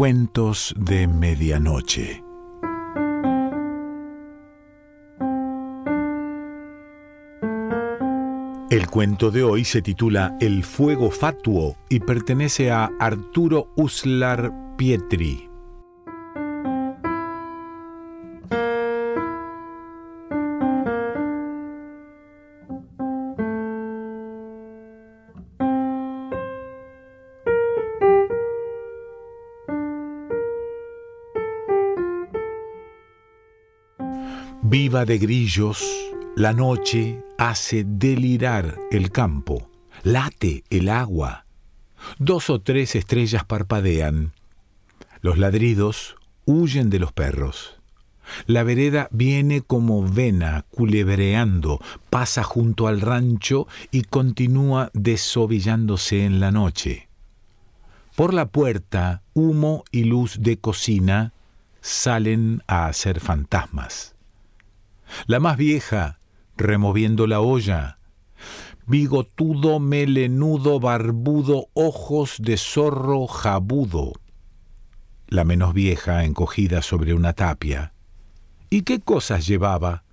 Cuentos de Medianoche. El cuento de hoy se titula El fuego fatuo y pertenece a Arturo Uslar Pietri. Viva de grillos, la noche hace delirar el campo, late el agua. Dos o tres estrellas parpadean. Los ladridos huyen de los perros. La vereda viene como vena, culebreando, pasa junto al rancho y continúa desovillándose en la noche. Por la puerta, humo y luz de cocina salen a hacer fantasmas. La más vieja, removiendo la olla. Bigotudo, melenudo, barbudo, ojos de zorro jabudo. La menos vieja, encogida sobre una tapia. ¿Y qué cosas llevaba?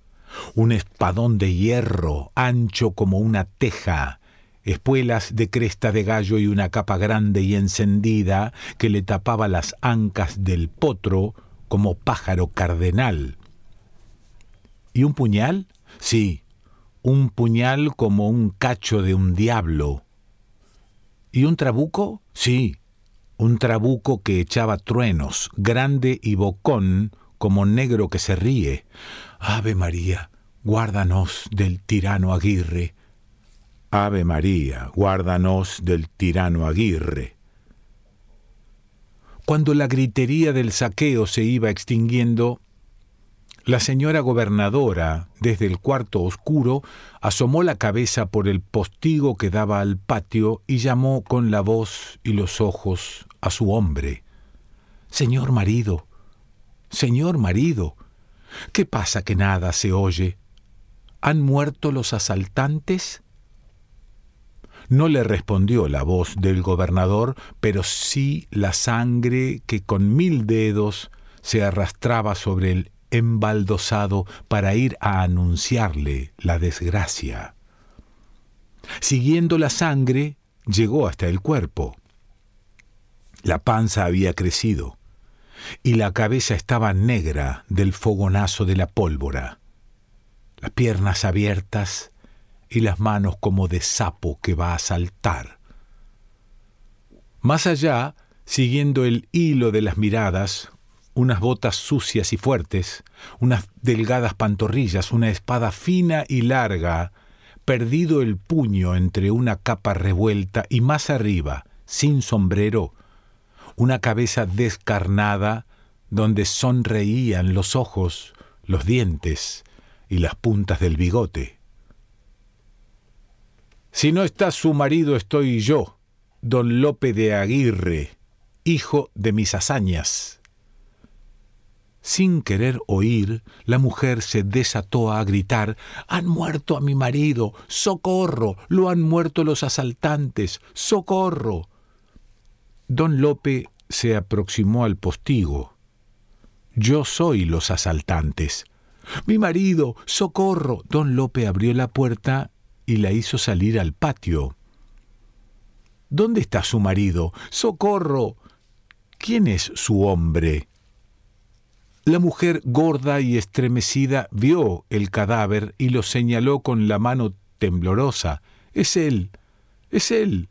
Un espadón de hierro, ancho como una teja, espuelas de cresta de gallo y una capa grande y encendida que le tapaba las ancas del potro como pájaro cardenal. ¿Y un puñal? Sí, un puñal como un cacho de un diablo. ¿Y un trabuco? Sí, un trabuco que echaba truenos, grande y bocón, como negro que se ríe. Ave María, guárdanos del tirano Aguirre. Ave María, guárdanos del tirano Aguirre. Cuando la gritería del saqueo se iba extinguiendo, la señora gobernadora, desde el cuarto oscuro, asomó la cabeza por el postigo que daba al patio y llamó con la voz y los ojos a su hombre. Señor marido, señor marido, ¿qué pasa que nada se oye? ¿Han muerto los asaltantes? No le respondió la voz del gobernador, pero sí la sangre que con mil dedos se arrastraba sobre el embaldosado para ir a anunciarle la desgracia. Siguiendo la sangre, llegó hasta el cuerpo. La panza había crecido y la cabeza estaba negra del fogonazo de la pólvora, las piernas abiertas y las manos como de sapo que va a saltar. Más allá, siguiendo el hilo de las miradas, unas botas sucias y fuertes, unas delgadas pantorrillas, una espada fina y larga, perdido el puño entre una capa revuelta y más arriba, sin sombrero, una cabeza descarnada donde sonreían los ojos, los dientes y las puntas del bigote. Si no está su marido estoy yo, don Lope de Aguirre, hijo de mis hazañas. Sin querer oír, la mujer se desató a gritar Han muerto a mi marido. Socorro. Lo han muerto los asaltantes. Socorro. Don Lope se aproximó al postigo. Yo soy los asaltantes. Mi marido. Socorro. Don Lope abrió la puerta y la hizo salir al patio. ¿Dónde está su marido? Socorro. ¿Quién es su hombre? La mujer gorda y estremecida vio el cadáver y lo señaló con la mano temblorosa. Es él, es él.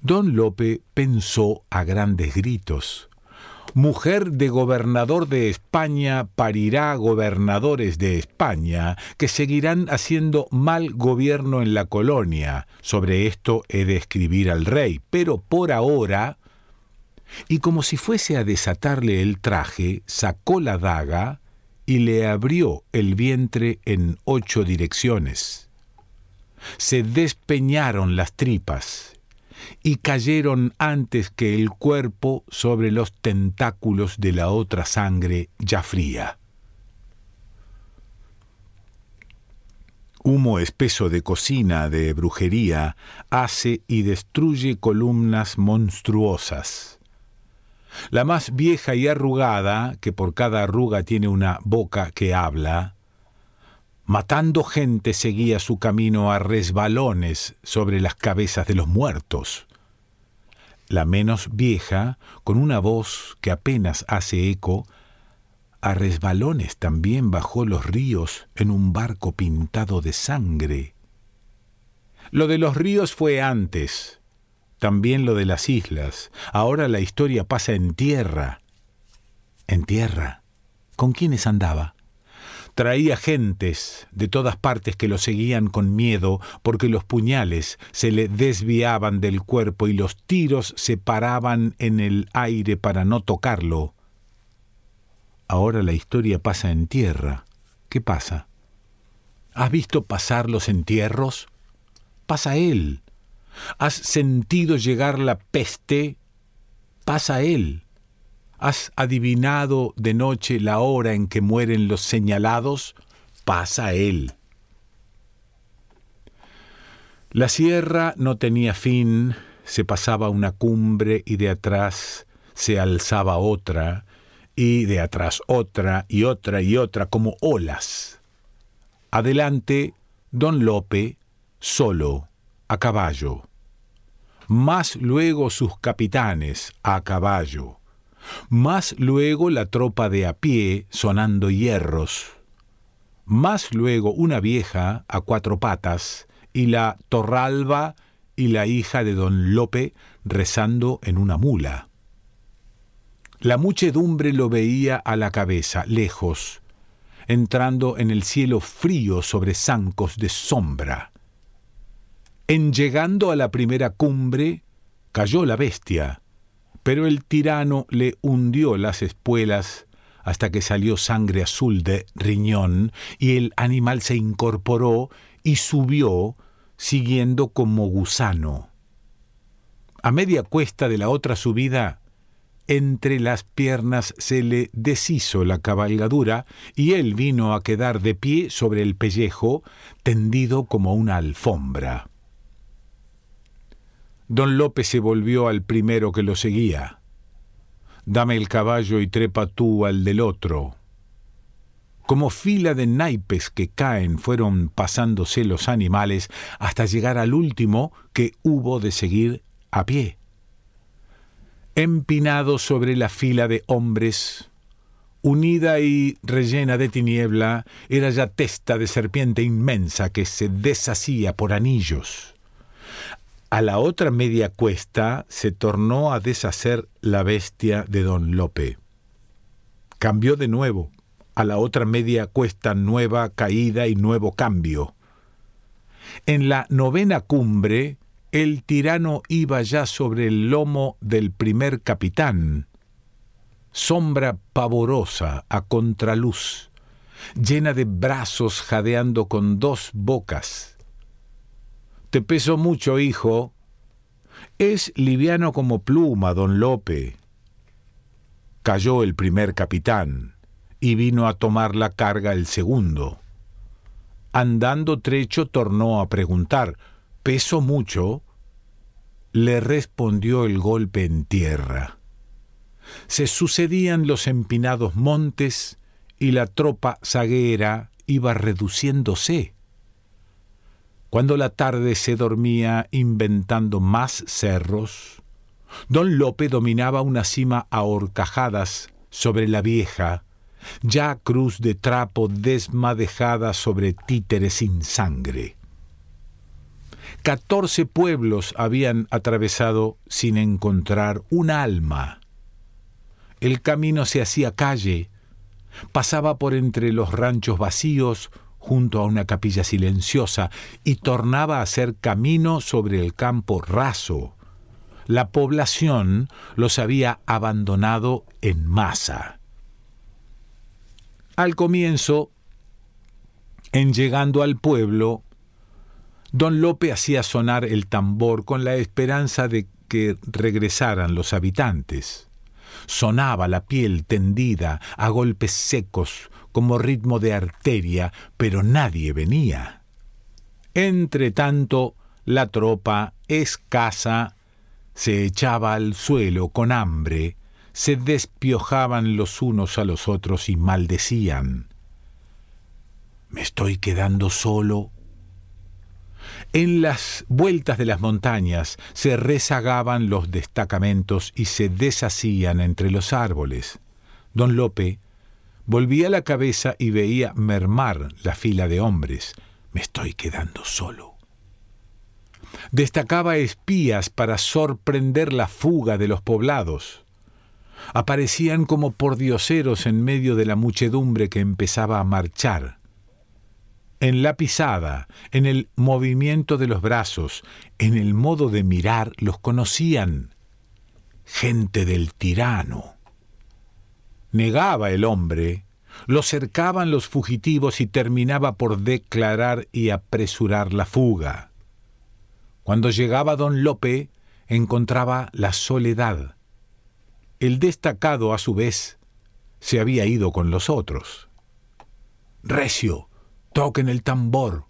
Don Lope pensó a grandes gritos. Mujer de gobernador de España parirá gobernadores de España que seguirán haciendo mal gobierno en la colonia. Sobre esto he de escribir al rey, pero por ahora y como si fuese a desatarle el traje, sacó la daga y le abrió el vientre en ocho direcciones. Se despeñaron las tripas y cayeron antes que el cuerpo sobre los tentáculos de la otra sangre ya fría. Humo espeso de cocina, de brujería, hace y destruye columnas monstruosas La más vieja y arrugada, que por cada arruga tiene una boca que habla, matando gente seguía su camino a resbalones sobre las cabezas de los muertos. La menos vieja, con una voz que apenas hace eco, a resbalones también bajó los ríos en un barco pintado de sangre. Lo de los ríos fue antes, también lo de las islas. Ahora la historia pasa en tierra. En tierra. ¿Con quiénes andaba? Traía gentes de todas partes que lo seguían con miedo porque los puñales se le desviaban del cuerpo y los tiros se paraban en el aire para no tocarlo. Ahora la historia pasa en tierra. ¿Qué pasa? ¿Has visto pasar los entierros? Pasa él. ¿Has sentido llegar la peste? Pasa él. ¿Has adivinado de noche la hora en que mueren los señalados? Pasa él. La sierra no tenía fin, se pasaba una cumbre y de atrás se alzaba otra, y de atrás otra y otra y otra como olas. Adelante, don Lope, solo, a caballo. Más luego sus capitanes, a caballo más luego la tropa de a pie sonando hierros, más luego una vieja a cuatro patas y la Torralba y la hija de don Lope rezando en una mula. La muchedumbre lo veía a la cabeza, lejos, entrando en el cielo frío sobre zancos de sombra. En llegando a la primera cumbre, cayó la bestia, pero el tirano le hundió las espuelas hasta que salió sangre azul de riñón y el animal se incorporó y subió siguiendo como gusano. A media cuesta de la otra subida, entre las piernas se le deshizo la cabalgadura y él vino a quedar de pie sobre el pellejo, tendido como una alfombra. Don López se volvió al primero que lo seguía. Dame el caballo y trepa tú al del otro. Como fila de naipes que caen fueron pasándose los animales hasta llegar al último que hubo de seguir a pie. Empinado sobre la fila de hombres, unida y rellena de tiniebla, era ya testa de serpiente inmensa que se deshacía por anillos. A la otra media cuesta se tornó a deshacer la bestia de don Lope. Cambió de nuevo, a la otra media cuesta nueva caída y nuevo cambio. En la novena cumbre, el tirano iba ya sobre el lomo del primer capitán, sombra pavorosa a contraluz, llena de brazos jadeando con dos bocas te peso mucho, hijo. Es liviano como pluma, don Lope. Cayó el primer capitán y vino a tomar la carga el segundo. Andando trecho tornó a preguntar, ¿peso mucho? Le respondió el golpe en tierra. Se sucedían los empinados montes y la tropa zaguera iba reduciéndose. Cuando la tarde se dormía inventando más cerros, don Lope dominaba una cima a horcajadas sobre la vieja, ya cruz de trapo desmadejada sobre títeres sin sangre. Catorce pueblos habían atravesado sin encontrar un alma. El camino se hacía calle, pasaba por entre los ranchos vacíos, junto a una capilla silenciosa y tornaba a ser camino sobre el campo raso. La población los había abandonado en masa. Al comienzo, en llegando al pueblo, don Lope hacía sonar el tambor con la esperanza de que regresaran los habitantes. Sonaba la piel tendida a golpes secos, como ritmo de arteria, pero nadie venía. Entre tanto, la tropa, escasa, se echaba al suelo con hambre, se despiojaban los unos a los otros y maldecían. Me estoy quedando solo. En las vueltas de las montañas se rezagaban los destacamentos y se deshacían entre los árboles. Don Lope volvía la cabeza y veía mermar la fila de hombres. Me estoy quedando solo. Destacaba espías para sorprender la fuga de los poblados aparecían como pordioseros en medio de la muchedumbre que empezaba a marchar. En la pisada, en el movimiento de los brazos, en el modo de mirar, los conocían. Gente del tirano. Negaba el hombre, lo cercaban los fugitivos y terminaba por declarar y apresurar la fuga. Cuando llegaba don Lope, encontraba la soledad el destacado, a su vez, se había ido con los otros. Recio, toquen el tambor.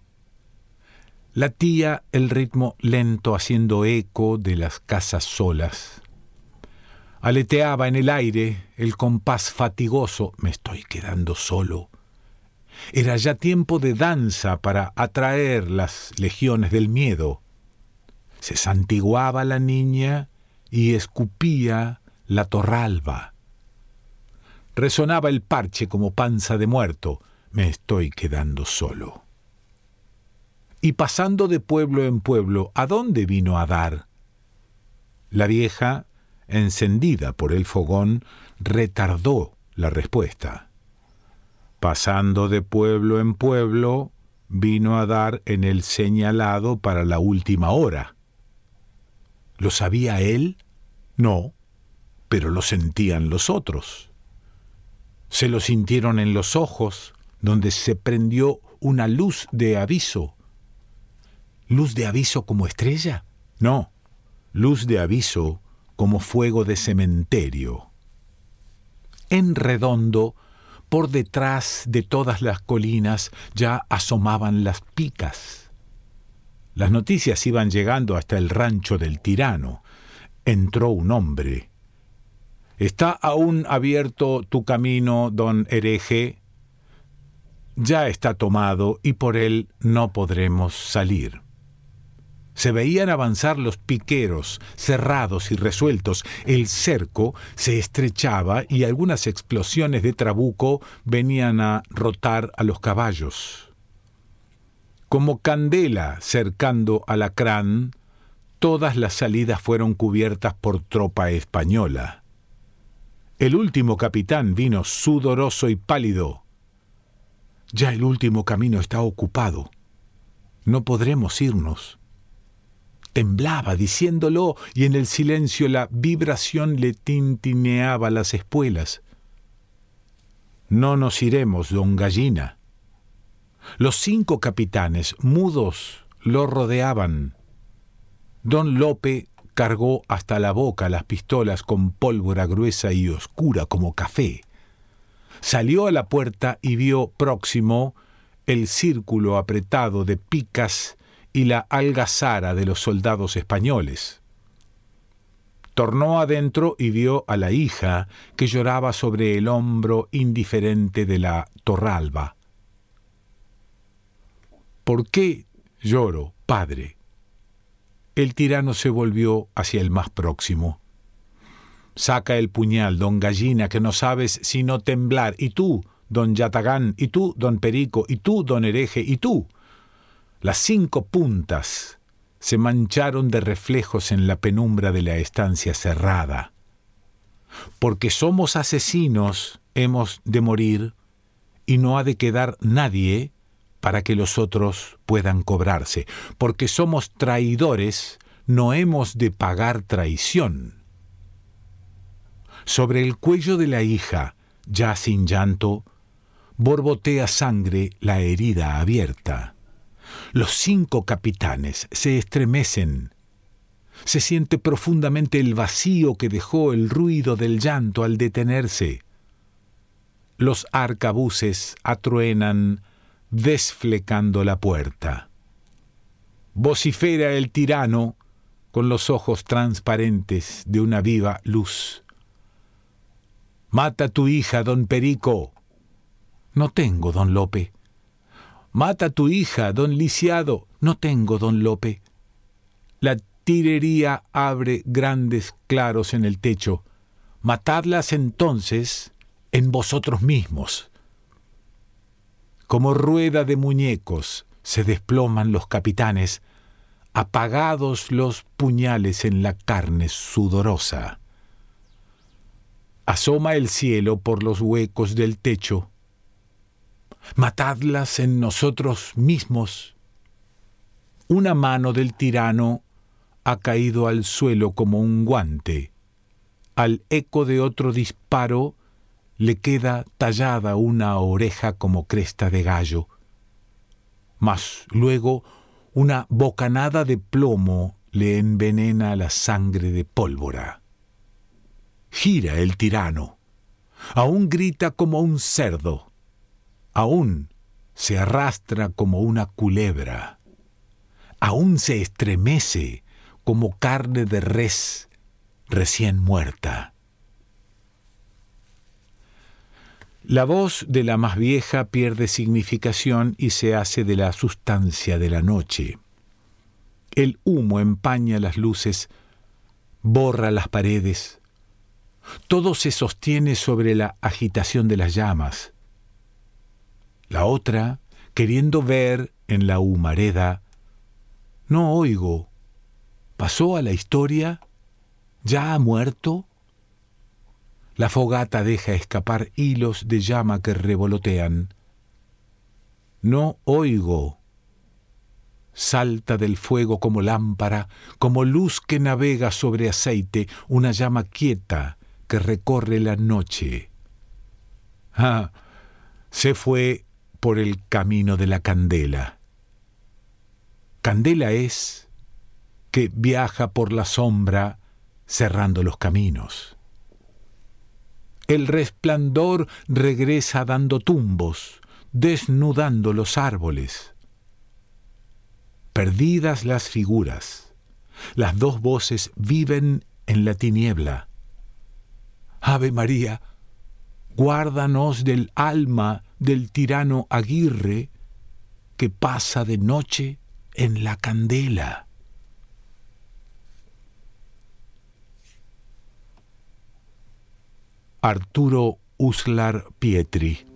La tía el ritmo lento haciendo eco de las casas solas. Aleteaba en el aire el compás fatigoso, me estoy quedando solo. Era ya tiempo de danza para atraer las legiones del miedo. Se santiguaba la niña y escupía la torralba. Resonaba el parche como panza de muerto. Me estoy quedando solo. Y pasando de pueblo en pueblo, ¿a dónde vino a dar? La vieja, encendida por el fogón, retardó la respuesta. Pasando de pueblo en pueblo, vino a dar en el señalado para la última hora. ¿Lo sabía él? No pero lo sentían los otros. Se lo sintieron en los ojos, donde se prendió una luz de aviso. ¿Luz de aviso como estrella? No, luz de aviso como fuego de cementerio. En redondo, por detrás de todas las colinas ya asomaban las picas. Las noticias iban llegando hasta el rancho del tirano. Entró un hombre ¿Está aún abierto tu camino, don hereje? Ya está tomado y por él no podremos salir. Se veían avanzar los piqueros, cerrados y resueltos. El cerco se estrechaba y algunas explosiones de trabuco venían a rotar a los caballos. Como candela cercando a Lacrán, todas las salidas fueron cubiertas por tropa española. El último capitán vino sudoroso y pálido. Ya el último camino está ocupado. No podremos irnos. Temblaba diciéndolo y en el silencio la vibración le tintineaba las espuelas. No nos iremos, don Gallina. Los cinco capitanes, mudos, lo rodeaban. Don Lope cargó hasta la boca las pistolas con pólvora gruesa y oscura como café. Salió a la puerta y vio próximo el círculo apretado de picas y la algazara de los soldados españoles. Tornó adentro y vio a la hija que lloraba sobre el hombro indiferente de la torralba. ¿Por qué lloro, padre? El tirano se volvió hacia el más próximo. Saca el puñal, don Gallina, que no sabes sino temblar. Y tú, don Yatagán, y tú, don Perico, y tú, don Hereje, y tú. Las cinco puntas se mancharon de reflejos en la penumbra de la estancia cerrada. Porque somos asesinos, hemos de morir, y no ha de quedar nadie para que los otros puedan cobrarse, porque somos traidores, no hemos de pagar traición. Sobre el cuello de la hija, ya sin llanto, borbotea sangre la herida abierta. Los cinco capitanes se estremecen. Se siente profundamente el vacío que dejó el ruido del llanto al detenerse. Los arcabuces atruenan desflecando la puerta. Vocifera el tirano con los ojos transparentes de una viva luz. Mata a tu hija, don Perico. No tengo, don Lope. Mata a tu hija, don Lisiado. No tengo, don Lope. La tirería abre grandes claros en el techo. Matadlas entonces en vosotros mismos. Como rueda de muñecos se desploman los capitanes, apagados los puñales en la carne sudorosa. Asoma el cielo por los huecos del techo. Matadlas en nosotros mismos. Una mano del tirano ha caído al suelo como un guante. Al eco de otro disparo le queda tallada una oreja como cresta de gallo. Mas luego una bocanada de plomo le envenena la sangre de pólvora. Gira el tirano. Aún grita como un cerdo. Aún se arrastra como una culebra. Aún se estremece como carne de res recién muerta. La voz de la más vieja pierde significación y se hace de la sustancia de la noche. El humo empaña las luces, borra las paredes. Todo se sostiene sobre la agitación de las llamas. La otra, queriendo ver en la humareda, no oigo pasó a la historia, ya ha muerto. La fogata deja escapar hilos de llama que revolotean. No oigo. Salta del fuego como lámpara, como luz que navega sobre aceite, una llama quieta que recorre la noche. Ah, se fue por el camino de la candela. Candela es que viaja por la sombra cerrando los caminos. El resplandor regresa dando tumbos, desnudando los árboles. Perdidas las figuras, las dos voces viven en la tiniebla. Ave María, guárdanos del alma del tirano Aguirre que pasa de noche en la candela. Arturo Uslar Pietri.